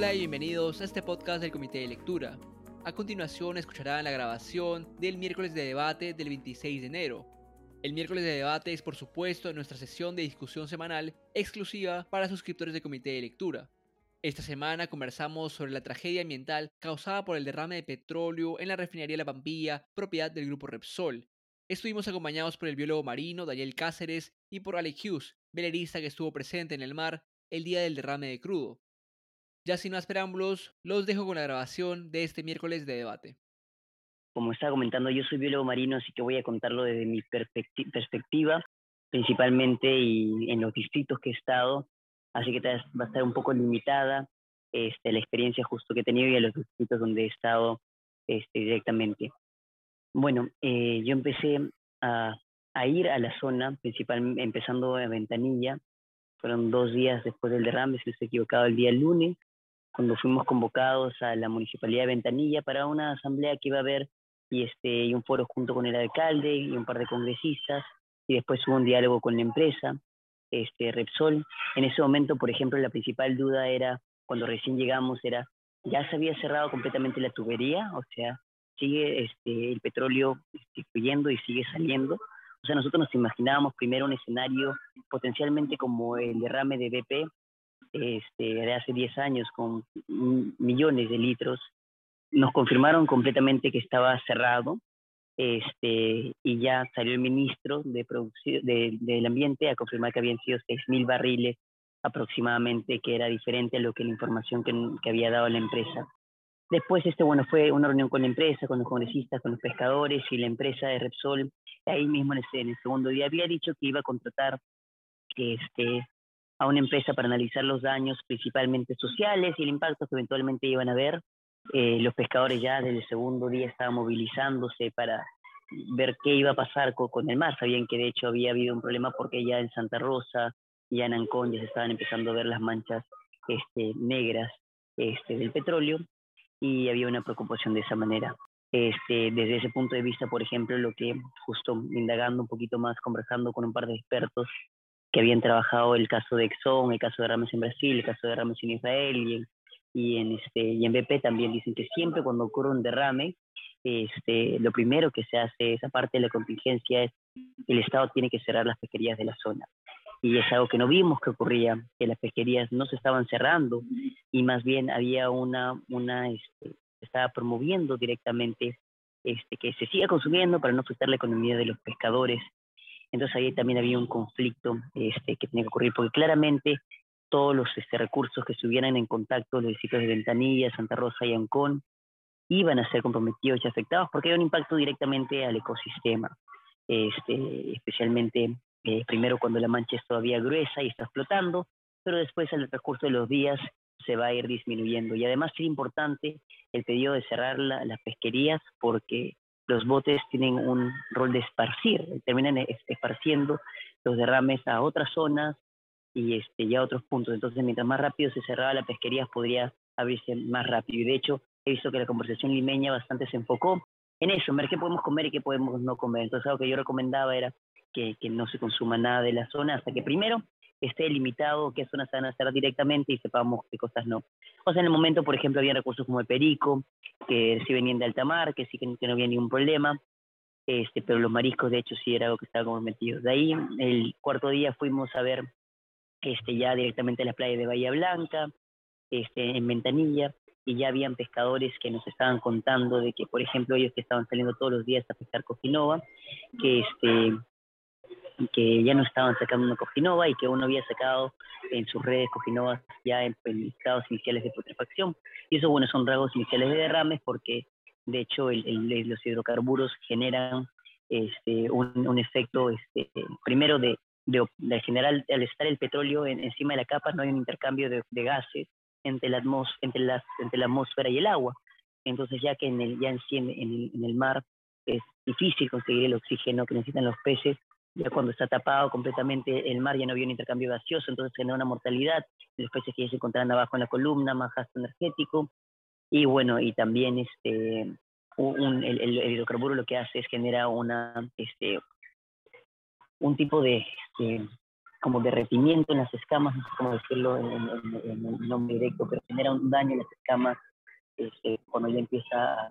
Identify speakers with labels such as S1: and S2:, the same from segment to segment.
S1: Hola y bienvenidos a este podcast del Comité de Lectura. A continuación escucharán la grabación del miércoles de debate del 26 de enero. El miércoles de debate es por supuesto nuestra sesión de discusión semanal exclusiva para suscriptores del Comité de Lectura. Esta semana conversamos sobre la tragedia ambiental causada por el derrame de petróleo en la refinería La Pampilla, propiedad del grupo Repsol. Estuvimos acompañados por el biólogo marino Daniel Cáceres y por Alec Hughes, velerista que estuvo presente en el mar el día del derrame de crudo. Ya sin más preámbulos, los dejo con la grabación de este miércoles de debate.
S2: Como estaba comentando, yo soy biólogo marino, así que voy a contarlo desde mi perspectiva, principalmente y en los distritos que he estado, así que va a estar un poco limitada este, la experiencia justo que he tenido y a los distritos donde he estado este, directamente. Bueno, eh, yo empecé a, a, ir a la zona, principalmente empezando en Ventanilla, fueron dos días después del derrame, si no estoy equivocado, el día lunes, cuando fuimos convocados a la Municipalidad de Ventanilla para una asamblea que iba a haber y, este, y un foro junto con el alcalde y un par de congresistas, y después hubo un diálogo con la empresa, este, Repsol. En ese momento, por ejemplo, la principal duda era, cuando recién llegamos, era, ya se había cerrado completamente la tubería, o sea, sigue este, el petróleo este, fluyendo y sigue saliendo. O sea, nosotros nos imaginábamos primero un escenario potencialmente como el derrame de BP, este, de hace 10 años con millones de litros, nos confirmaron completamente que estaba cerrado este, y ya salió el ministro de producción, de, del ambiente a confirmar que habían sido 6.000 barriles aproximadamente, que era diferente a lo que la información que, que, había dado la empresa. Después, este, bueno, fue una reunión con la empresa, con los congresistas, con los pescadores y la empresa de Repsol, ahí mismo en, en el segundo día había dicho que iba a contratar este, a una empresa para analizar los daños principalmente sociales y el impacto que eventualmente iban a haber. Eh, los pescadores ya desde el segundo día estaban movilizándose para ver qué iba a pasar con, el mar. Sabían que de hecho había habido un problema porque ya en Santa Rosa, y en Ancón ya se estaban empezando a ver las manchas este, negras este, del petróleo y había una preocupación de esa manera. Este, desde ese punto de vista, por ejemplo, lo que justo indagando un poquito más, conversando con un par de expertos, que habían trabajado el caso de Exxon, el caso de Rames en Brasil, el caso de Rames en Israel y en, y en, este, y en BP también dicen que siempre cuando ocurre un derrame, este, lo primero que se hace, esa parte de la contingencia, es el Estado tiene que cerrar las pesquerías de la zona. Y es algo que no vimos que ocurría, que las pesquerías no se estaban cerrando y más bien había una, una este, estaba promoviendo directamente este, que se siga consumiendo para no afectar la economía de los pescadores entonces ahí también había un conflicto este, que tenía que ocurrir, porque claramente todos los este, recursos que estuvieran en contacto, los distritos de Ventanilla, Santa Rosa y Ancón, iban a ser comprometidos y afectados porque hay un impacto directamente al ecosistema, este, especialmente eh, primero cuando la mancha es todavía gruesa y está explotando, pero después al transcurso de los días se va a ir disminuyendo. Y además es importante el pedido de cerrar las pesquerías porque los botes tienen un rol de esparcir, terminan esparciendo los derrames a otras zonas y este, a otros puntos. Entonces, mientras más rápido se cerraba la pesquería, podría abrirse más rápido. Y de hecho, he visto que la conversación limeña bastante se enfocó en eso, en ver qué podemos comer y qué podemos no comer. Entonces, algo que yo recomendaba era que, que no se consuma nada de la zona hasta que primero esté limitado qué zonas se van a hacer directamente y sepamos qué cosas no. O sea, en el momento, por ejemplo, había recursos como el perico, que sí venían de alta mar, que sí que, no había ningún problema, este, pero los mariscos de hecho sí era algo que estaba comprometido. De ahí, el cuarto día fuimos a ver este, ya directamente las playas de Bahía Blanca, este, en Ventanilla, y ya habían pescadores que nos estaban contando de que, por ejemplo, ellos que estaban saliendo todos los días a pescar cojinova, que este, que ya no estaban sacando una cojinova y que uno había sacado en sus redes cojinovas ya en, estados iniciales de putrefacción. Y eso, bueno, son rasgos iniciales de derrames porque, de hecho, el, los hidrocarburos generan este, un, un efecto, este, primero, de, de, de, general, al estar el petróleo encima de la capa, no hay un intercambio de, de gases entre la, entre, las, entre la atmósfera y el agua. Entonces, ya que en el, ya en, en, el, en el mar es difícil conseguir el oxígeno que necesitan los peces, ya cuando está tapado completamente el mar ya no había un intercambio gaseoso, entonces genera una mortalidad, los peces que ya se encontraban abajo en la columna, más gasto energético, y bueno, y también este, un, el, el, hidrocarburo lo que hace es genera una, este, un tipo de, este, como derretimiento en las escamas, no sé cómo decirlo en, el nombre directo, pero genera un daño en las escamas este, cuando ya empieza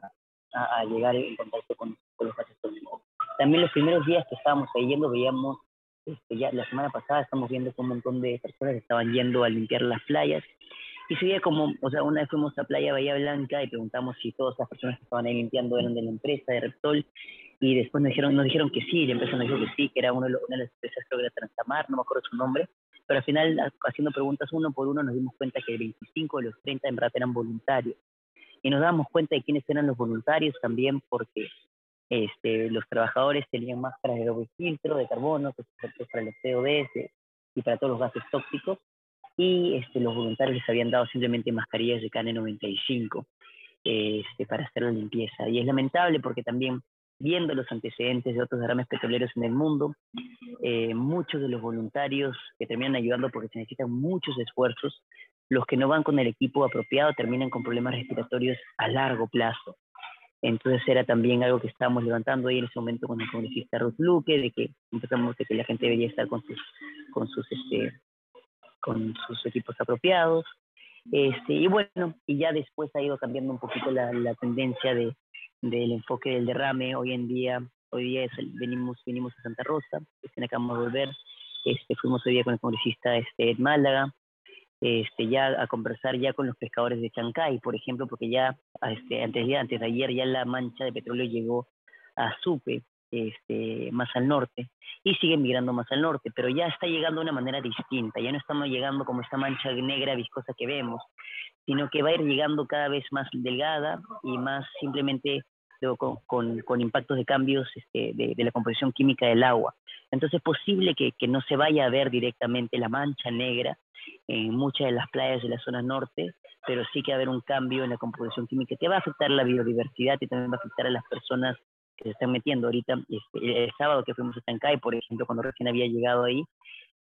S2: a, llegar en contacto con, los gases tóxicos. También los primeros días que estábamos ahí yendo, veíamos, este, ya la semana pasada estamos viendo que un montón de personas estaban yendo a limpiar las playas. Y se veía como, o sea, una vez fuimos a Playa Bahía Blanca y preguntamos si todas las personas que estaban ahí limpiando eran de la empresa de Repsol. Y después nos dijeron, nos dijeron que sí, la empresa nos dijo que sí, que era uno de una de las empresas, creo que era Transamar, no me acuerdo su nombre, pero al final, haciendo preguntas uno por uno, nos dimos cuenta que 25 de los 30 en verdad eran voluntarios. Y nos damos cuenta de quiénes eran los voluntarios también porque este, los trabajadores tenían máscaras de doble filtro, de carbono, que es para el CO2 y para todos los gases tóxicos, y este, los voluntarios les habían dado simplemente mascarillas de KN95 este, para hacer la limpieza. Y es lamentable porque también viendo los antecedentes de otros derrames petroleros en el mundo, eh, muchos de los voluntarios que terminan ayudando porque se necesitan muchos esfuerzos, los que no van con el equipo apropiado terminan con problemas respiratorios a largo plazo. Entonces era también algo que estábamos levantando ahí en ese momento con el congresista Ruth Luque, de que empezamos de que la gente debería estar con sus, con sus este, con sus equipos apropiados. Este, y bueno, y ya después ha ido cambiando un poquito la, la tendencia de, del enfoque del derrame. Hoy en día, hoy día venimos, venimos a Santa Rosa, este, acabamos de volver. Este, fuimos hoy día con el congresista este, Málaga, este, ya a conversar ya con los pescadores de Chancay, por ejemplo, porque ya este, antes, de, antes de ayer ya la mancha de petróleo llegó a Supe, este, más al norte y sigue migrando más al norte, pero ya está llegando de una manera distinta, ya no estamos llegando como esta mancha negra viscosa que vemos, sino que va a ir llegando cada vez más delgada y más simplemente con, con, impactos de cambios este, de, la composición química del agua. Entonces es posible que, que no se vaya a ver directamente la mancha negra en muchas de las playas de la zona norte, pero sí que va a haber un cambio en la composición química que va a afectar la biodiversidad y también va a afectar a las personas que se están metiendo ahorita. Este, el sábado que fuimos a Tancay, por ejemplo, cuando recién había llegado ahí,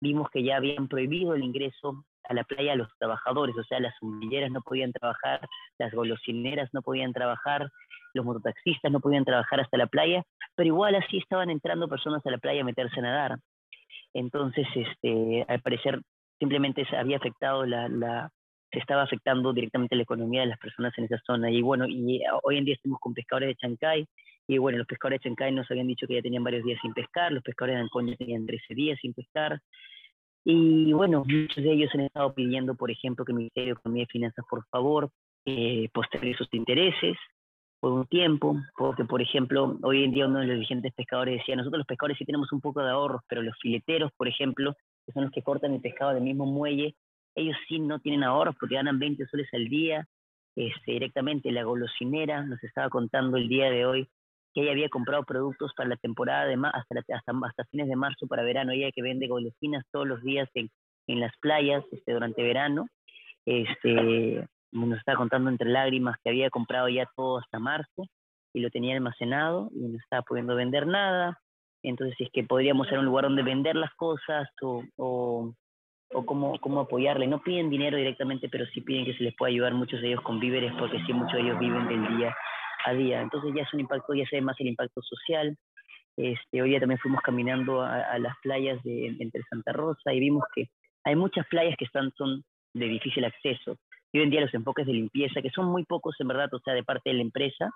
S2: vimos que ya habían prohibido el ingreso a la playa a los trabajadores, o sea, las sombrilleras no podían trabajar, las golosineras no podían trabajar, los mototaxistas no podían trabajar hasta la playa, pero igual así estaban entrando personas a la playa a meterse a nadar. Entonces, este, al parecer, simplemente se había afectado la, la, se estaba afectando directamente la economía de las personas en esa zona. Y bueno, y hoy en día estamos con pescadores de Chancay, y bueno, los pescadores de Chancay nos habían dicho que ya tenían varios días sin pescar, los pescadores de Ancón tenían 13 días sin pescar. Y bueno, muchos de ellos han estado pidiendo, por ejemplo, que el Ministerio de Economía y Finanzas, por favor, eh, postergue sus intereses por un tiempo, porque, por ejemplo, hoy en día uno de los dirigentes pescadores decía, nosotros los pescadores sí tenemos un poco de ahorros, pero los fileteros, por ejemplo, que son los que cortan el pescado del mismo muelle, ellos sí no tienen ahorros porque ganan 20 soles al día, este, directamente la golosinera nos estaba contando el día de hoy que ella había comprado productos para la temporada de hasta, hasta, fines de marzo para verano, ella que vende golosinas todos los días en, en las playas este, durante verano, este, nos estaba contando entre lágrimas que había comprado ya todo hasta marzo y lo tenía almacenado y no estaba pudiendo vender nada. Entonces, es que podríamos ser un lugar donde vender las cosas o, o, o cómo, cómo apoyarle. No piden dinero directamente, pero sí piden que se les pueda ayudar muchos de ellos con víveres, porque sí, muchos de ellos viven del día a día. Entonces ya es un impacto, ya se ve más el impacto social. Este, hoy día también fuimos caminando a, las playas de, entre Santa Rosa y vimos que hay muchas playas que están, son de difícil acceso. Y hoy en día los enfoques de limpieza, que son muy pocos en verdad, o sea, de parte de la empresa,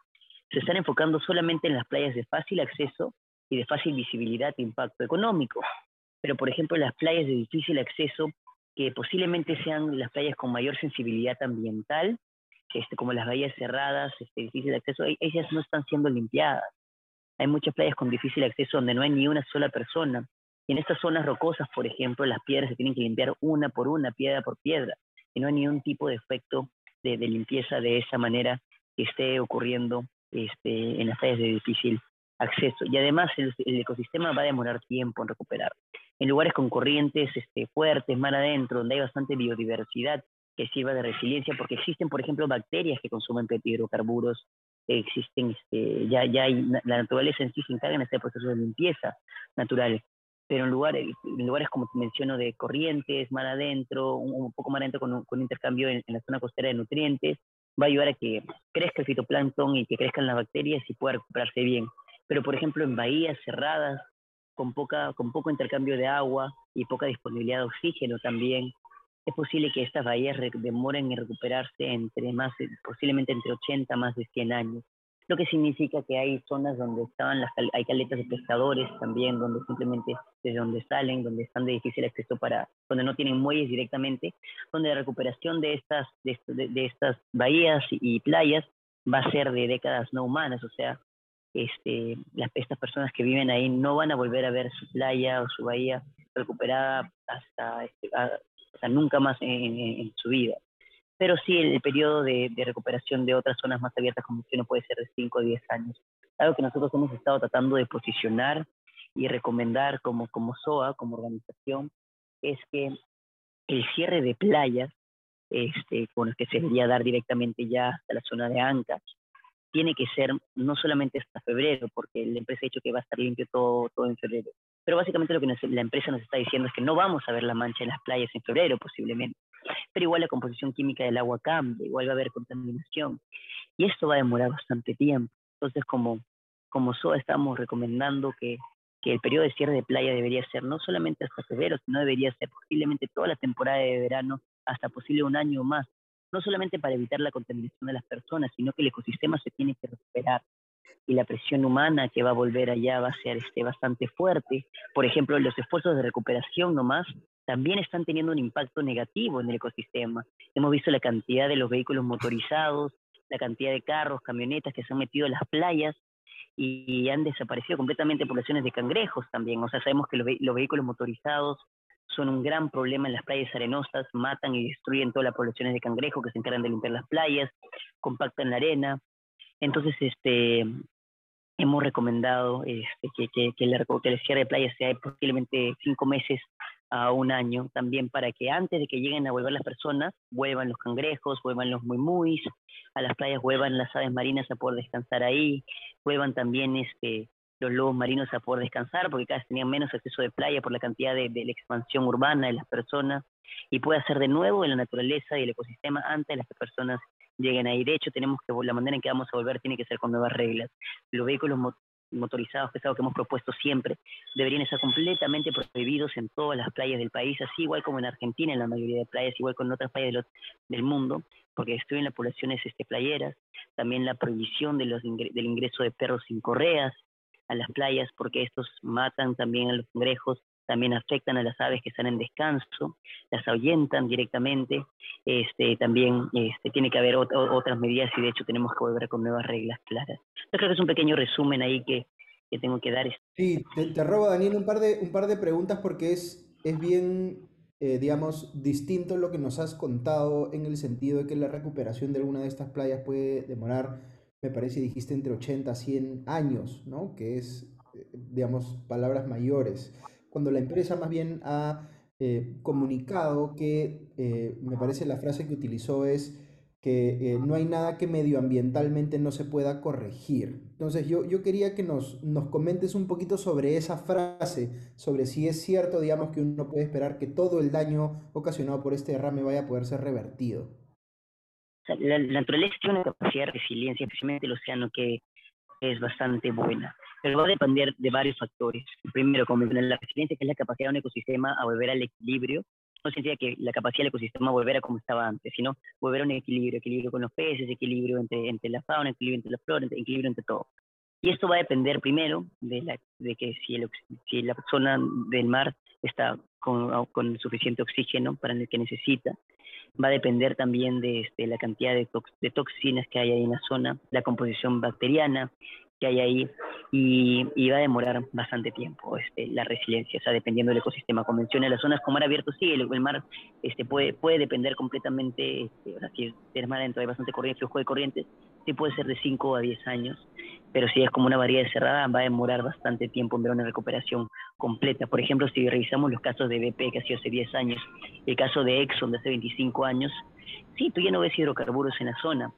S2: se están enfocando solamente en las playas de fácil acceso y de fácil visibilidad e impacto económico. Pero, por ejemplo, las playas de difícil acceso, que posiblemente sean las playas con mayor sensibilidad ambiental, este, como las bahías cerradas, este, difícil acceso, e-, ellas no están siendo limpiadas. Hay muchas playas con difícil acceso donde no hay ni una sola persona. Y en estas zonas rocosas, por ejemplo, las piedras se tienen que limpiar una por una, piedra por piedra. Y no hay ni un tipo de efecto de, limpieza de esa manera que esté ocurriendo este, en las playas de difícil acceso. Y además el, ecosistema va a demorar tiempo en recuperar. En lugares con corrientes este, fuertes, mar adentro, donde hay bastante biodiversidad, que sirva de resiliencia, porque existen, por ejemplo, bacterias que consumen hidrocarburos, existen, este, ya, ya hay, la naturaleza en sí se encarga en este proceso de limpieza natural, pero en lugares, en lugares como menciono de corrientes, mar adentro, un, poco más adentro con un, intercambio en, la zona costera de nutrientes, va a ayudar a que crezca el fitoplancton y que crezcan las bacterias y pueda recuperarse bien. Pero, por ejemplo, en bahías cerradas, con, poca, con poco intercambio de agua y poca disponibilidad de oxígeno también, es posible que estas bahías demoren en recuperarse entre más, posiblemente entre 80 más de 100 años. Lo que significa que hay zonas donde estaban las, hay caletas de pescadores también, donde simplemente desde donde salen, donde están de difícil acceso para, donde no tienen muelles directamente, donde la recuperación de estas, de, de estas bahías y playas va a ser de décadas no humanas, o sea, este, las, estas personas que viven ahí no van a volver a ver su playa o su bahía recuperada hasta, este, nunca más en, su vida. Pero sí, el, periodo de, recuperación de otras zonas más abiertas como no puede ser de 5 o 10 años. Algo que nosotros hemos estado tratando de posicionar y recomendar como, como SOA, como organización, es que el cierre de playas, este, con el que se debería dar directamente ya hasta la zona de Ancash, tiene que ser no solamente hasta febrero, porque la empresa ha dicho que va a estar limpio todo, todo en febrero, pero básicamente lo que la empresa nos está diciendo es que no vamos a ver la mancha en las playas en febrero posiblemente, pero igual la composición química del agua cambia, igual va a haber contaminación, y esto va a demorar bastante tiempo. Entonces, como, como SOA estamos recomendando que, que el periodo de cierre de playa debería ser no solamente hasta febrero, sino debería ser posiblemente toda la temporada de verano hasta posible un año más, no solamente para evitar la contaminación de las personas, sino que el ecosistema se tiene que recuperar y la presión humana que va a volver allá va a ser este, bastante fuerte. Por ejemplo, los esfuerzos de recuperación nomás también están teniendo un impacto negativo en el ecosistema. Hemos visto la cantidad de los vehículos motorizados, la cantidad de carros, camionetas que se han metido en las playas y han desaparecido completamente poblaciones de cangrejos también. O sea, sabemos que los, los vehículos motorizados son un gran problema en las playas arenosas, matan y destruyen todas las poblaciones de cangrejo que se encargan de limpiar las playas, compactan la arena. Entonces, este, hemos recomendado este, que, que, que, el, que el cierre de playas sea posiblemente cinco meses a un año, también para que antes de que lleguen a volver las personas, vuelvan los cangrejos, vuelvan los muy a las playas vuelvan las aves marinas a poder descansar ahí, vuelvan también este, los lobos marinos a poder descansar, porque cada vez tenían menos acceso de playa por la cantidad de, la expansión urbana de las personas, y puede hacer de nuevo en la naturaleza y el ecosistema antes de las personas lleguen ahí. De hecho, tenemos que, la manera en que vamos a volver tiene que ser con nuevas reglas. Los vehículos motorizados, que es algo que hemos propuesto siempre, deberían estar completamente prohibidos en todas las playas del país, así igual como en Argentina, en la mayoría de playas, igual con otras playas del mundo, porque destruyen las poblaciones este, playeras, también la prohibición de los, del ingreso de perros sin correas, a las playas porque estos matan también a los cangrejos, también afectan a las aves que están en descanso, las ahuyentan directamente, este, también este, tiene que haber otras medidas y de hecho tenemos que volver con nuevas reglas claras. Yo creo que es un pequeño resumen ahí que, que tengo que dar.
S3: Sí, te, robo Daniel un par de, un par de preguntas porque es, es bien, eh, digamos, distinto lo que nos has contado en el sentido de que la recuperación de alguna de estas playas puede demorar me parece dijiste entre 80 a 100 años, ¿no? Que es, eh, digamos, palabras mayores. Cuando la empresa más bien ha eh, comunicado que, eh, me parece la frase que utilizó es que no hay nada que medioambientalmente no se pueda corregir. Entonces yo, yo quería que nos, nos comentes un poquito sobre esa frase, sobre si es cierto, digamos, que uno puede esperar que todo el daño ocasionado por este derrame vaya a poder ser revertido
S2: la, naturaleza tiene una capacidad de resiliencia, especialmente el océano, que es bastante buena. Pero va a depender de varios factores. Primero, como la resiliencia, que es la capacidad de un ecosistema a volver al equilibrio. No significa que la capacidad del ecosistema volver a como estaba antes, sino volver a un equilibrio, equilibrio con los peces, equilibrio entre, entre la fauna, equilibrio entre la flora, equilibrio entre todo. Y esto va a depender primero de, la, de que si, el, si la zona del mar está con, con suficiente oxígeno para el que necesita, va a depender también de este, la cantidad de, de, toxinas que hay ahí en la zona, la composición bacteriana que hay ahí y, y va a demorar bastante tiempo este, la resiliencia, o sea, dependiendo del ecosistema. convencional. las zonas con mar abierto, sí, el, mar este, puede, puede depender completamente, este, o sea, si es mar adentro hay bastante corriente, flujo de corrientes, sí puede ser de 5 a 10 años, pero si es como una variedad cerrada, va a demorar bastante tiempo en ver una recuperación completa. Por ejemplo, si revisamos los casos de BP que ha sido hace 10 años, el caso de Exxon de hace 25 años, sí, tú ya no ves hidrocarburos en la zona,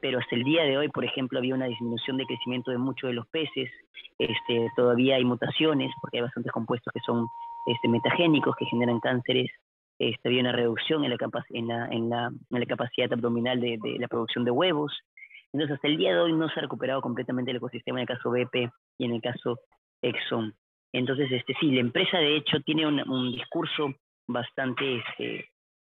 S2: pero hasta el día de hoy, por ejemplo, había una disminución de crecimiento de muchos de los peces, este, todavía hay mutaciones, porque hay bastantes compuestos que son este, metagénicos, que generan cánceres, este, había una reducción en la, en en la, capacidad abdominal de la producción de huevos, entonces, hasta el día de hoy no se ha recuperado completamente el ecosistema en el caso BP y en el caso Exxon. Entonces, este, sí, la empresa de hecho tiene un, discurso bastante este,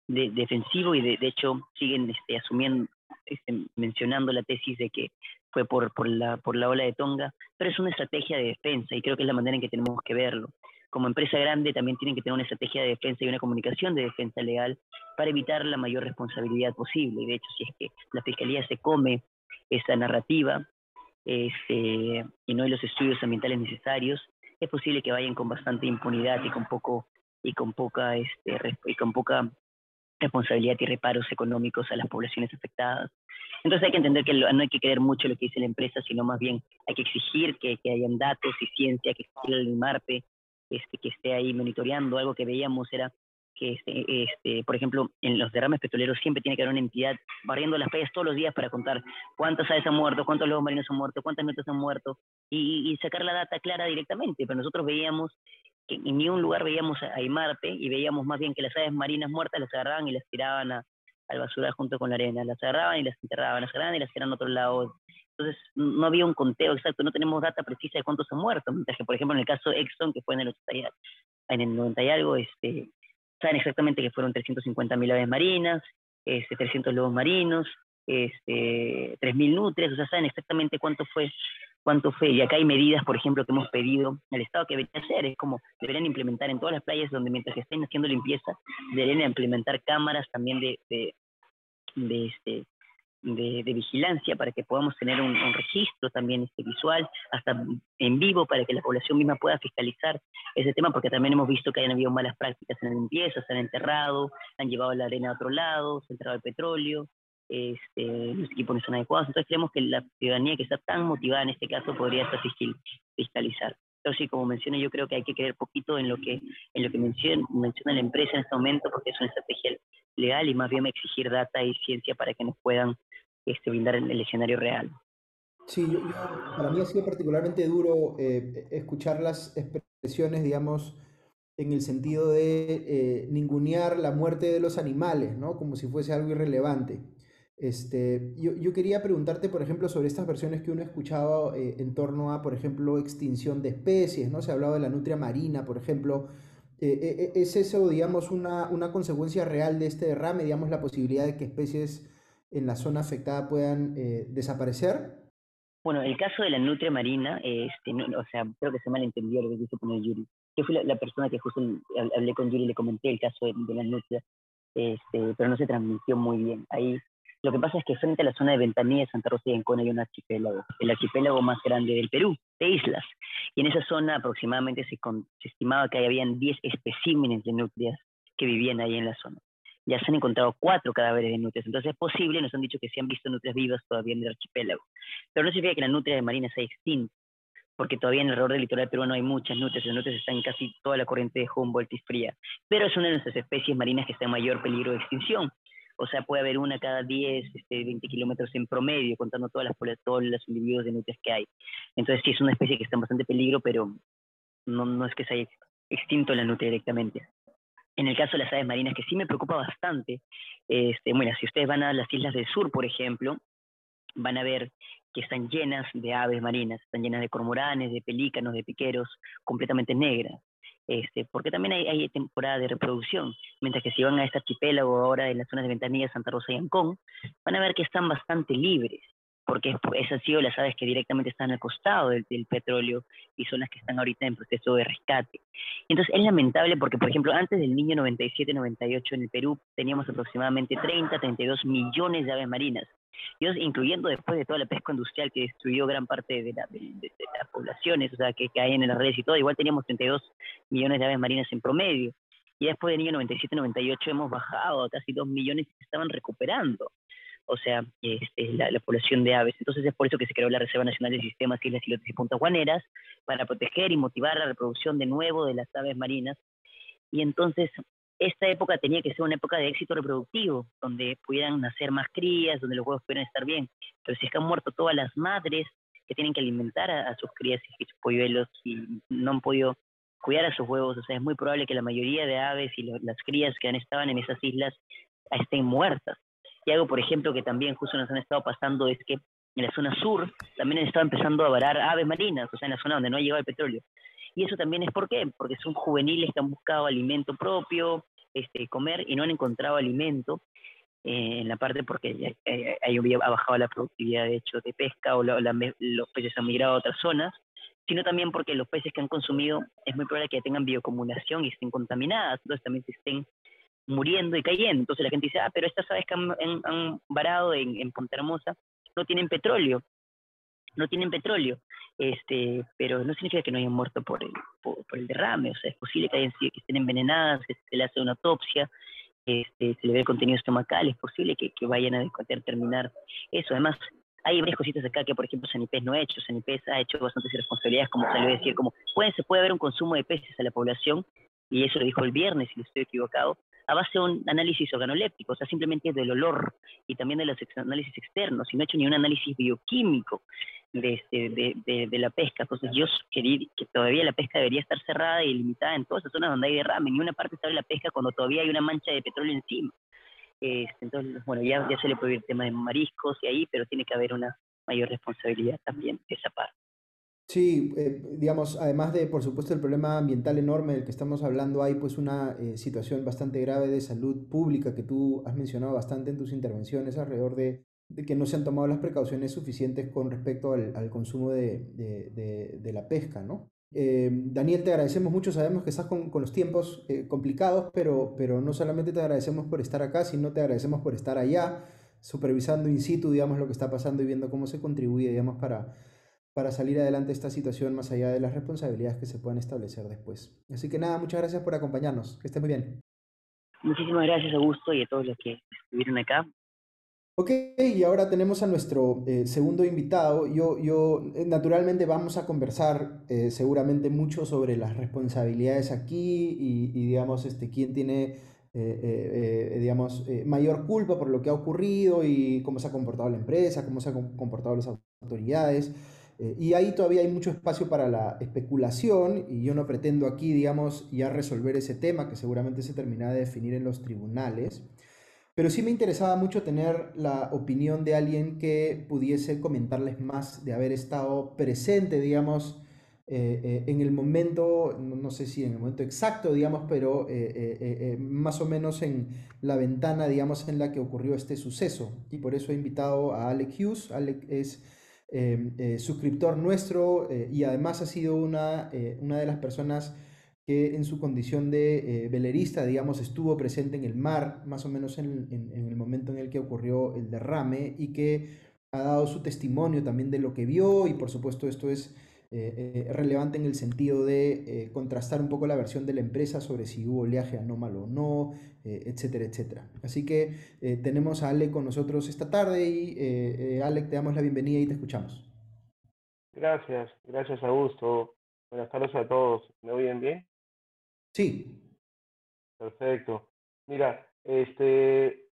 S2: defensivo y de, de, hecho siguen este, asumiendo, este, mencionando la tesis de que fue por, por, la, por la ola de Tonga, pero es una estrategia de defensa y creo que es la manera en que tenemos que verlo. Como empresa grande también tienen que tener una estrategia de defensa y una comunicación de defensa legal para evitar la mayor responsabilidad posible. De hecho, si es que la Fiscalía se come esa narrativa este, y no hay los estudios ambientales necesarios, es posible que vayan con bastante impunidad y con poco y con poca este, y con poca responsabilidad y reparos económicos a las poblaciones afectadas. Entonces hay que entender que no hay que creer mucho lo que dice la empresa, sino más bien hay que exigir que, que hayan datos y ciencia, que exigir el MARPE, este, que esté ahí monitoreando. Algo que veíamos era que, este, este, por ejemplo, en los derrames petroleros siempre tiene que haber una entidad barriendo las playas todos los días para contar cuántas aves han muerto, cuántos lobos marinos han muerto, cuántas notas han muerto y, y, sacar la data clara directamente. Pero nosotros veíamos que en ningún lugar veíamos a Aymarte y veíamos más bien que las aves marinas muertas las agarraban y las tiraban a, al basural junto con la arena, las agarraban y las enterraban, las agarraban y las tiraban a otro lado. Entonces no había un conteo exacto, no tenemos data precisa de cuántos han muerto, mientras que por ejemplo en el caso Exxon, que fue en el, en el 90 y algo, este, saben exactamente que fueron 350.000 aves marinas, este, 300 lobos marinos, este, 3.000 nutrias, o sea, saben exactamente cuánto fue cuánto fue. Y acá hay medidas, por ejemplo, que hemos pedido al Estado que debería hacer, es como deberían implementar en todas las playas donde mientras estén haciendo limpieza, deberían implementar cámaras también de, de, de este, de, vigilancia para que podamos tener un, registro también este, visual, hasta en vivo, para que la población misma pueda fiscalizar ese tema, porque también hemos visto que hayan habido malas prácticas en la limpieza, se han enterrado, han llevado la arena a otro lado, se ha enterrado el petróleo, este, los equipos no son adecuados. Entonces creemos que la ciudadanía que está tan motivada en este caso podría estar fiscalizar. Pero sí, como mencioné, yo creo que hay que creer poquito en lo que, en lo que menciona, menciona la empresa en este momento, porque es una estrategia legal y más bien exigir data y ciencia para que nos puedan este, brindar el, escenario real.
S3: Sí, para mí ha sido particularmente duro eh, escuchar las expresiones, digamos, en el sentido de eh, ningunear la muerte de los animales, ¿no? Como si fuese algo irrelevante. Este, yo, yo, quería preguntarte, por ejemplo, sobre estas versiones que uno ha escuchado eh, en torno a, por ejemplo, extinción de especies, ¿no? Se ha hablado de la nutria marina, por ejemplo. Eh, eh, ¿Es eso, digamos, una, una, consecuencia real de este derrame, digamos, la posibilidad de que especies en la zona afectada puedan desaparecer?
S2: Bueno, el caso de la nutria marina, este, o sea, creo que se malentendió lo que quiso poner Yuri. Yo fui la, persona que justo hablé con Yuri y le comenté el caso de, de la nutria, este, pero no se transmitió muy bien. Ahí lo que pasa es que frente a la zona de Ventanilla, Santa Rosa y Ancona hay un archipiélago, el archipiélago más grande del Perú, de islas. Y en esa zona aproximadamente se, estimaba que habían 10 especímenes de nutrias que vivían ahí en la zona. Ya se han encontrado cuatro cadáveres de nutrias, entonces es posible, nos han dicho que se han visto nutrias vivas todavía en el archipiélago. Pero no significa que la nutria de marina sea extinta, porque todavía en el error del litoral peruano hay muchas nutrias, las nutrias están en casi toda la corriente de Humboldt y fría, pero es una de nuestras especies marinas que está en mayor peligro de extinción o sea, puede haber una cada 10, este, 20 kilómetros en promedio, contando todas las, todos los individuos de nutrias que hay. Entonces, sí, es una especie que está en bastante peligro, pero no, no es que se haya extinto la nutria directamente. En el caso de las aves marinas, que sí me preocupa bastante, este, bueno, si ustedes van a las islas del sur, por ejemplo, van a ver que están llenas de aves marinas, están llenas de cormoranes, de pelícanos, de piqueros, completamente negras este, porque también hay, temporada de reproducción, mientras que si van a este archipiélago ahora en las zonas de Ventanilla, Santa Rosa y Ancón, van a ver que están bastante libres, porque esas han sido las aves que directamente están al costado del, petróleo y son las que están ahorita en proceso de rescate. Entonces es lamentable porque, por ejemplo, antes del niño 97-98 en el Perú teníamos aproximadamente 30, 32 millones de aves marinas, y incluyendo después de toda la pesca industrial que destruyó gran parte de, las poblaciones, o sea, que caen en las redes y todo, igual teníamos 32 millones de aves marinas en promedio. Y después del niño 97-98 hemos bajado a casi 2 millones se estaban recuperando o sea, este, la, población de aves. Entonces es por eso que se creó la Reserva Nacional de Sistemas Islas, Islotes y Puntas Guaneras, para proteger y motivar la reproducción de nuevo de las aves marinas. Y entonces esta época tenía que ser una época de éxito reproductivo, donde pudieran nacer más crías, donde los huevos pudieran estar bien. Pero si es que han muerto todas las madres que tienen que alimentar a, sus crías y sus polluelos y no han podido cuidar a sus huevos, o sea, es muy probable que la mayoría de aves y las crías que han estado en esas islas estén muertas. Y algo, por ejemplo, que también justo nos han estado pasando es que en la zona sur también han estado empezando a varar aves marinas, o sea, en la zona donde no ha llegado el petróleo. Y eso también es por qué, porque son juveniles que han buscado alimento propio, este, comer y no han encontrado alimento eh, en la parte porque eh, ahí ha bajado la productividad de hecho de pesca o los peces han migrado a otras zonas, sino también porque los peces que han consumido es muy probable que tengan bioacumulación y estén contaminadas, entonces también se estén muriendo y cayendo. Entonces la gente dice, ah, pero estas aves que han, varado en, en Hermosa no tienen petróleo, no tienen petróleo, este, pero no significa que no hayan muerto por el, por, el derrame, o sea, es posible que, hayan, que estén envenenadas, se le hace una autopsia, este, se le ve el contenido estomacal, es posible que, que vayan a terminar eso. Además, hay varias cositas acá que, por ejemplo, Sanipés no ha hecho. Sanipés ha hecho bastantes irresponsabilidades, como salió a decir, como puede, se puede haber un consumo de peces a la población, y eso lo dijo el viernes, si no estoy equivocado, a base de un análisis organoléptico, o sea, simplemente del olor y también de los análisis externos, y no ha hecho ni un análisis bioquímico de, este, de, de, la pesca. Entonces yo quería que todavía la pesca debería estar cerrada y limitada en todas esas zonas donde hay derrame. Ni una parte está la pesca cuando todavía hay una mancha de petróleo encima. Este, entonces, bueno, ya, ya se le puede ir el tema de mariscos y ahí, pero tiene que haber una mayor responsabilidad también de esa parte.
S3: Sí, eh, digamos, además de, por supuesto, el problema ambiental enorme del que estamos hablando, hay pues una eh, situación bastante grave de salud pública que tú has mencionado bastante en tus intervenciones alrededor de de que no se han tomado las precauciones suficientes con respecto al, consumo de, la pesca, ¿no? Eh, Daniel, te agradecemos mucho, sabemos que estás con, los tiempos eh, complicados, pero, pero no solamente te agradecemos por estar acá, sino te agradecemos por estar allá, supervisando in situ, digamos, lo que está pasando y viendo cómo se contribuye, digamos, para, para salir adelante de esta situación más allá de las responsabilidades que se puedan establecer después. Así que nada, muchas gracias por acompañarnos, que esté muy bien.
S2: Muchísimas gracias, Augusto, y a todos los que estuvieron acá.
S3: Ok, y ahora tenemos a nuestro eh, segundo invitado. Yo, yo, eh, naturalmente vamos a conversar eh, seguramente mucho sobre las responsabilidades aquí y, digamos, este, quién tiene, digamos, mayor culpa por lo que ha ocurrido y cómo se ha comportado la empresa, cómo se han comportado las autoridades. y ahí todavía hay mucho espacio para la especulación y yo no pretendo aquí, digamos, ya resolver ese tema que seguramente se terminará de definir en los tribunales. Pero sí me interesaba mucho tener la opinión de alguien que pudiese comentarles más de haber estado presente, digamos, eh, eh, en el momento, no, sé si en el momento exacto, digamos, pero eh, más o menos en la ventana, digamos, en la que ocurrió este suceso. Y por eso he invitado a Alec Hughes. Alec es suscriptor nuestro y además ha sido una, una de las personas que en su condición de eh, velerista, digamos, estuvo presente en el mar, más o menos en, el momento en el que ocurrió el derrame y que ha dado su testimonio también de lo que vio y por supuesto esto es eh, eh, relevante en el sentido de contrastar un poco la versión de la empresa sobre si hubo oleaje anómalo o no, etcétera, etcétera. Así que tenemos a Ale con nosotros esta tarde y Alec, te damos la bienvenida y te escuchamos.
S4: Gracias, gracias Augusto. Buenas tardes a todos. ¿Me oyen bien?
S3: Sí.
S4: Perfecto. Mira, este,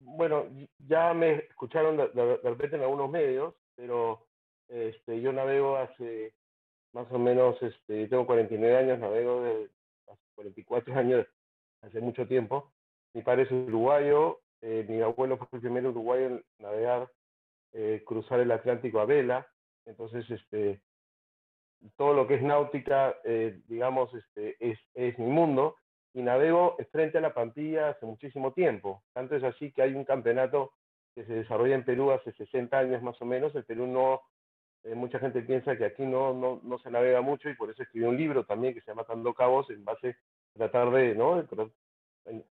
S4: bueno, ya me escucharon de, repente en algunos medios, pero este, yo navego hace más o menos, este, tengo 49 años, navego de hace 44 años, hace mucho tiempo. Mi padre es uruguayo, eh, mi abuelo fue el primer uruguayo en navegar, eh, cruzar el Atlántico a vela, entonces este, todo lo que es náutica, eh, digamos, este, es, es, mi mundo, y navego frente a la Pampilla hace muchísimo tiempo. Tanto es así que hay un campeonato que se desarrolla en Perú hace 60 años más o menos. El Perú no, eh, mucha gente piensa que aquí no, no, no, se navega mucho y por eso escribí un libro también que se llama Tando Cabos en base a tratar de, ¿no?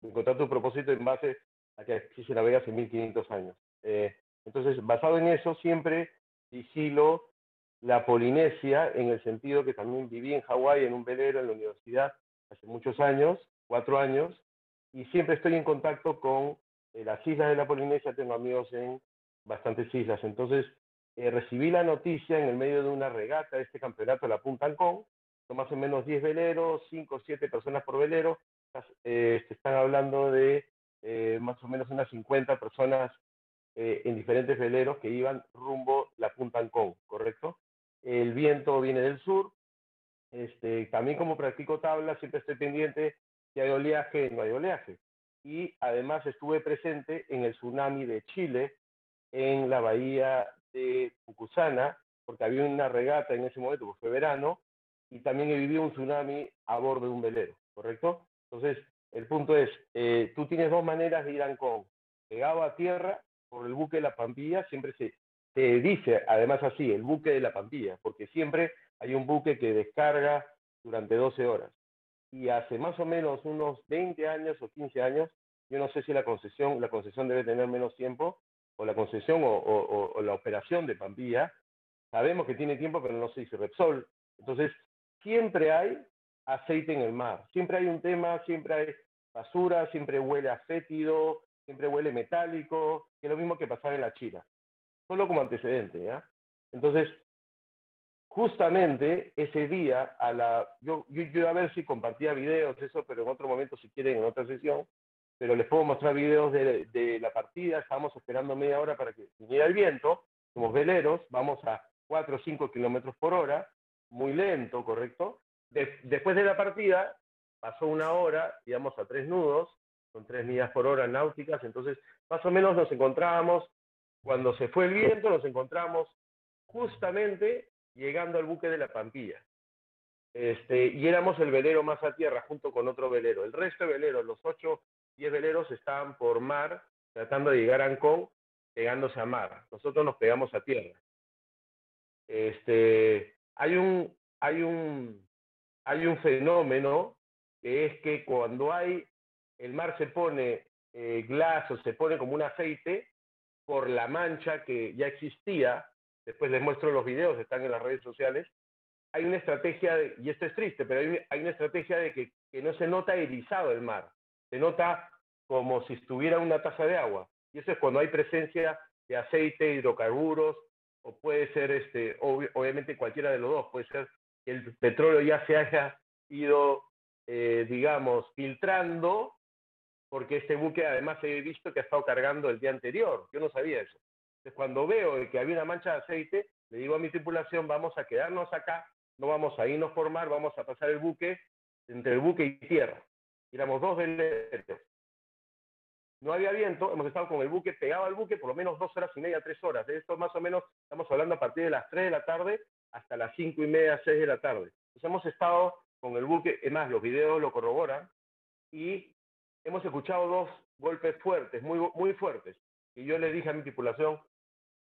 S4: encontrar tu propósito en base a que aquí se navega hace 1500 años. Eh, entonces, basado en eso, siempre vigilo la Polinesia, en el sentido que también viví en Hawái en un velero en la universidad hace muchos años, cuatro años, y siempre estoy en contacto con eh, las islas de la Polinesia, tengo amigos en bastantes islas. Entonces, eh, recibí la noticia en el medio de una regata de este campeonato, la Punta Ancón, son más o menos 10 veleros, 5 o 7 personas por velero, eh, se están hablando de más o menos unas 50 personas en diferentes veleros que iban rumbo la Punta Ancón, ¿correcto? El viento viene del sur. Este, también como practico tabla, siempre estoy pendiente si hay oleaje, no hay oleaje. Y además estuve presente en el tsunami de Chile, en la bahía de Pucusana, porque había una regata en ese momento, porque fue verano, y también he vivido un tsunami a bordo de un velero, ¿correcto? Entonces, el punto es, eh, tú tienes dos maneras de ir a Ancón, pegado a tierra por el buque de la Pampilla, siempre se, dice, además así, el buque de la Pampilla, porque siempre hay un buque que descarga durante 12 horas. Y hace más o menos unos 20 años o 15 años, yo no sé si la concesión, la concesión debe tener menos tiempo, o la concesión o, la operación de Pampilla, sabemos que tiene tiempo, pero no se dice Repsol. Entonces, siempre hay aceite en el mar, siempre hay un tema, siempre hay basura, siempre huele a fétido, siempre huele metálico, que es lo mismo que pasaba en la China. Solo como antecedente, ¿ya? Entonces, justamente ese día, a la, yo, yo, yo, a ver si compartía videos, eso, pero en otro momento, si quieren, en otra sesión, pero les puedo mostrar videos de, de la partida, estábamos esperando media hora para que viniera el viento, somos veleros, vamos a 4 o 5 kilómetros por hora, muy lento, ¿correcto? después de la partida, pasó una hora, íbamos a tres nudos, con tres millas por hora náuticas, entonces más o menos nos encontrábamos, cuando se fue el viento, nos encontramos justamente llegando al buque de la Pampilla. Este, y éramos el velero más a tierra junto con otro velero. El resto de veleros, los ocho, diez veleros estaban por mar tratando de llegar a Ancón, pegándose a mar. Nosotros nos pegamos a tierra. Este, hay un, fenómeno que es que cuando hay, el mar se pone eh, glaso, se pone como un aceite por la mancha que ya existía, después les muestro los videos, están en las redes sociales, hay una estrategia, de, y esto es triste, pero hay, hay una estrategia de que, que, no se nota erizado el mar, se nota como si estuviera una taza de agua. Y eso es cuando hay presencia de aceite, hidrocarburos, o puede ser, este, obviamente cualquiera de los dos, puede ser que el petróleo ya se haya ido, eh, digamos, filtrando, porque este buque además he visto que ha estado cargando el día anterior. Yo no sabía eso. Entonces, cuando veo que había una mancha de aceite, le digo a mi tripulación, vamos a quedarnos acá, no vamos a irnos por mar, vamos a pasar el buque entre el buque y tierra. Éramos dos veleros no había viento, hemos estado con el buque pegado al buque por lo menos dos horas y media, tres horas. De esto más o menos estamos hablando a partir de las tres de la tarde hasta las cinco y media, seis de la tarde. Entonces hemos estado con el buque, es más, los videos lo corroboran, y hemos escuchado dos golpes fuertes, muy, muy fuertes. Y yo le dije a mi tripulación,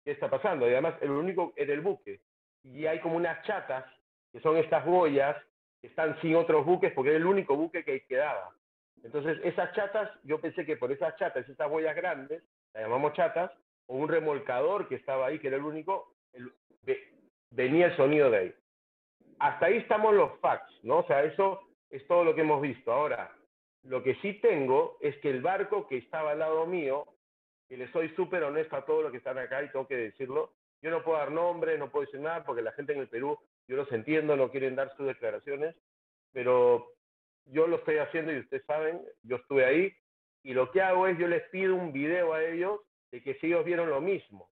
S4: ¿qué está pasando? Y además, el único era el buque. Y hay como unas chatas, que son estas boyas, que están sin otros buques, porque era el único buque que quedaba. Entonces, esas chatas, yo pensé que por esas chatas, esas huellas grandes, las llamamos chatas, o un remolcador que estaba ahí, que era el único, venía el sonido de ahí. Hasta ahí estamos los facts, ¿no? O sea, eso es todo lo que hemos visto. Ahora, lo que sí tengo es que el barco que estaba al lado mío, y le soy súper honesto a todos los que están acá y tengo que decirlo, yo no puedo dar nombre, no puedo decir nada, porque la gente en el Perú, yo los entiendo, no quieren dar sus declaraciones, pero yo lo estoy haciendo y ustedes saben, yo estuve ahí y lo que hago es yo les pido un video a ellos de que si ellos vieron lo mismo.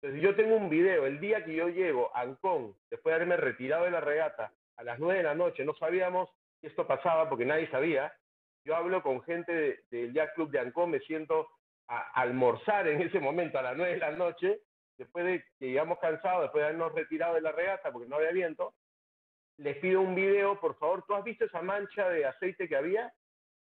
S4: Entonces yo tengo un video, el día que yo llego a Ancón, después de haberme retirado de la regata a las nueve de la noche, no sabíamos que esto pasaba porque nadie sabía, yo hablo con gente del Jack Club de Ancón, me siento a, almorzar en ese momento a las nueve de la noche, después de que llegamos cansados, después de habernos retirado de la regata porque no había viento, les pido un video, por favor, ¿tú has visto esa mancha de aceite que había?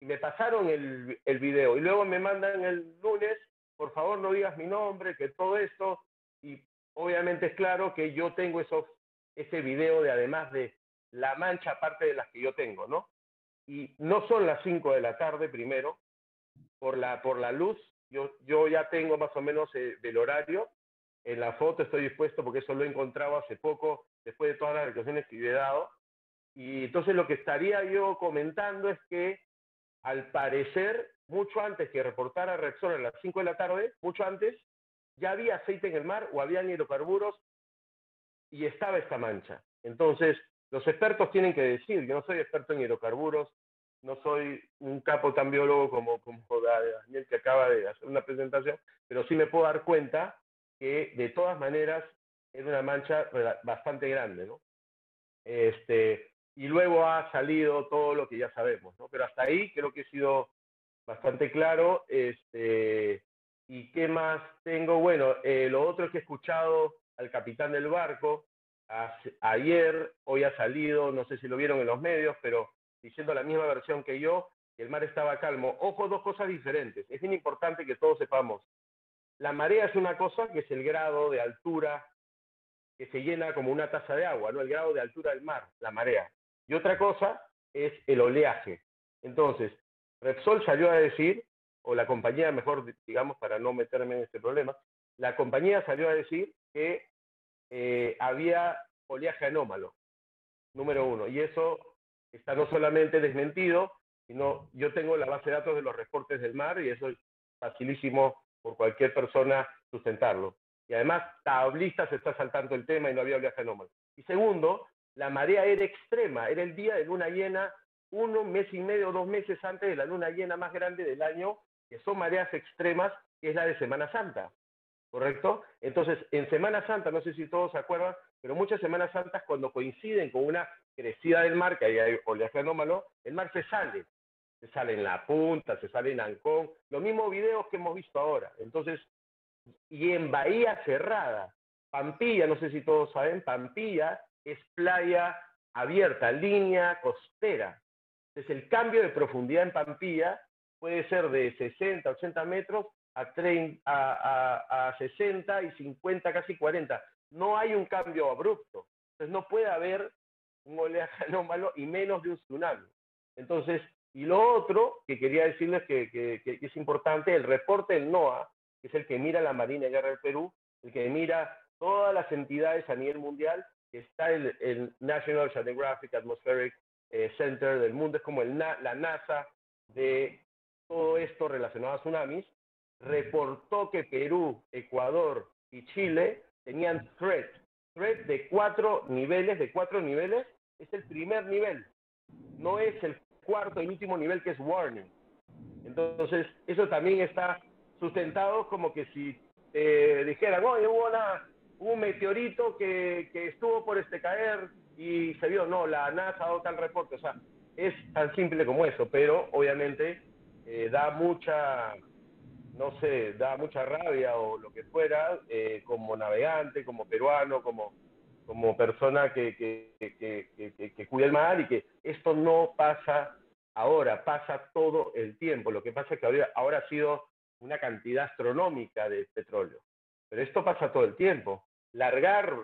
S4: Y me pasaron el, video. Y luego me mandan el lunes, por favor no digas mi nombre, que todo esto. Y obviamente es claro que yo tengo ese video de además de la mancha aparte de las que yo tengo, ¿no? Y no son las 5 de la tarde primero, por la, por la luz, yo, yo ya tengo más o menos el, el horario, en la foto estoy dispuesto porque eso lo he encontrado hace poco después de todas las declaraciones que he dado. Y entonces lo que estaría yo comentando es que al parecer, mucho antes que reportara Repsol a las 5 de la tarde, mucho antes, ya había aceite en el mar o había hidrocarburos y estaba esta mancha. Entonces, los expertos tienen que decir, yo no soy experto en hidrocarburos, no soy un capo tan biólogo como, como Daniel que acaba de hacer una presentación, pero sí me puedo dar cuenta que de todas maneras es una mancha bastante grande, ¿no? Este, y luego ha salido todo lo que ya sabemos, ¿no? Pero hasta ahí creo que he sido bastante claro. Este, ¿Y qué más tengo? Bueno, eh, lo otro es que he escuchado al capitán del barco, ayer, hoy ha salido, no sé si lo vieron en los medios, pero diciendo la misma versión que yo, el mar estaba calmo. Ojo, dos cosas diferentes. Es bien importante que todos sepamos. La marea es una cosa que es el grado de altura que se llena como una taza de agua, ¿no? El grado de altura del mar, la marea. Y otra cosa es el oleaje. Entonces, Repsol salió a decir, o la compañía, mejor digamos, para no meterme en este problema, la compañía salió a decir que eh, había oleaje anómalo, número uno. Y eso está no solamente desmentido, sino yo tengo la base de datos de los reportes del mar y eso es facilísimo por cualquier persona sustentarlo. Y además, tablista se está saltando el tema y no había oleaje anómalo. Y segundo, la marea era extrema, era el día de luna llena, uno mes y medio, dos meses antes de la luna llena más grande del año, que son mareas extremas, que es la de Semana Santa. ¿Correcto? Entonces, en Semana Santa, no sé si todos se acuerdan, pero muchas Semanas Santas cuando coinciden con una crecida del mar, que hay oleaje anómalo, el mar se sale. Se sale en la punta, se sale en Ancón, los mismos videos que hemos visto ahora. Entonces, y en Bahía Cerrada, Pampilla, no sé si todos saben, Pampilla es playa abierta, línea costera. Entonces, el cambio de profundidad en Pampilla puede ser de 60, 80 metros a, 30, a, a, 60 y 50, casi 40. No hay un cambio abrupto. Entonces no puede haber un oleaje anómalo y menos de un tsunami. Entonces, y lo otro que quería decirles que, que, que, es importante, el reporte del NOAA, que es el que mira la Marina de Guerra del Perú, el que mira todas las entidades a nivel mundial, que está el, el National Oceanographic Atmospheric eh, Center del mundo, es como la NASA de todo esto relacionado a tsunamis, reportó que Perú, Ecuador y Chile tenían threat. Threat de cuatro niveles, de cuatro niveles, es el primer nivel. No es el cuarto y último nivel que es warning. Entonces, eso también está sustentado como que si eh, dijeran, oye, hubo un meteorito que, estuvo por este caer y se vio, no, la NASA ha dado tal reporte. O sea, es tan simple como eso, pero obviamente eh, da mucha no sé, da mucha rabia o lo que fuera, eh, como navegante, como peruano, como, como persona que, que, que, que, cuida el mar y que esto no pasa ahora, pasa todo el tiempo. Lo que pasa es que ahora, ahora ha sido una cantidad astronómica de petróleo. Pero esto pasa todo el tiempo. Largar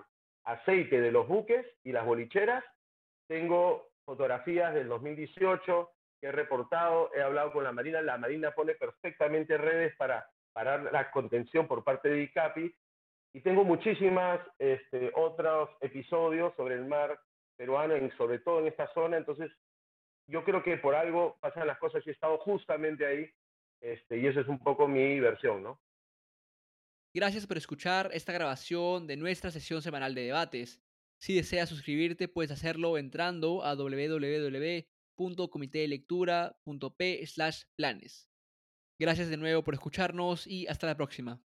S4: aceite de los buques y las bolicheras, tengo fotografías del 2018, que he reportado, he hablado con la Marina, la Marina pone perfectamente redes para parar la contención por parte de ICAPI y tengo muchísimas este, otros episodios sobre el mar peruano, y sobre todo en esta zona, entonces yo creo que por algo pasan las cosas y he estado justamente ahí este, y eso es un poco mi versión, ¿no?
S1: Gracias por escuchar esta grabación de nuestra sesión semanal de debates. Si deseas suscribirte, puedes hacerlo entrando a www slash planes. Gracias de nuevo por escucharnos y hasta la próxima.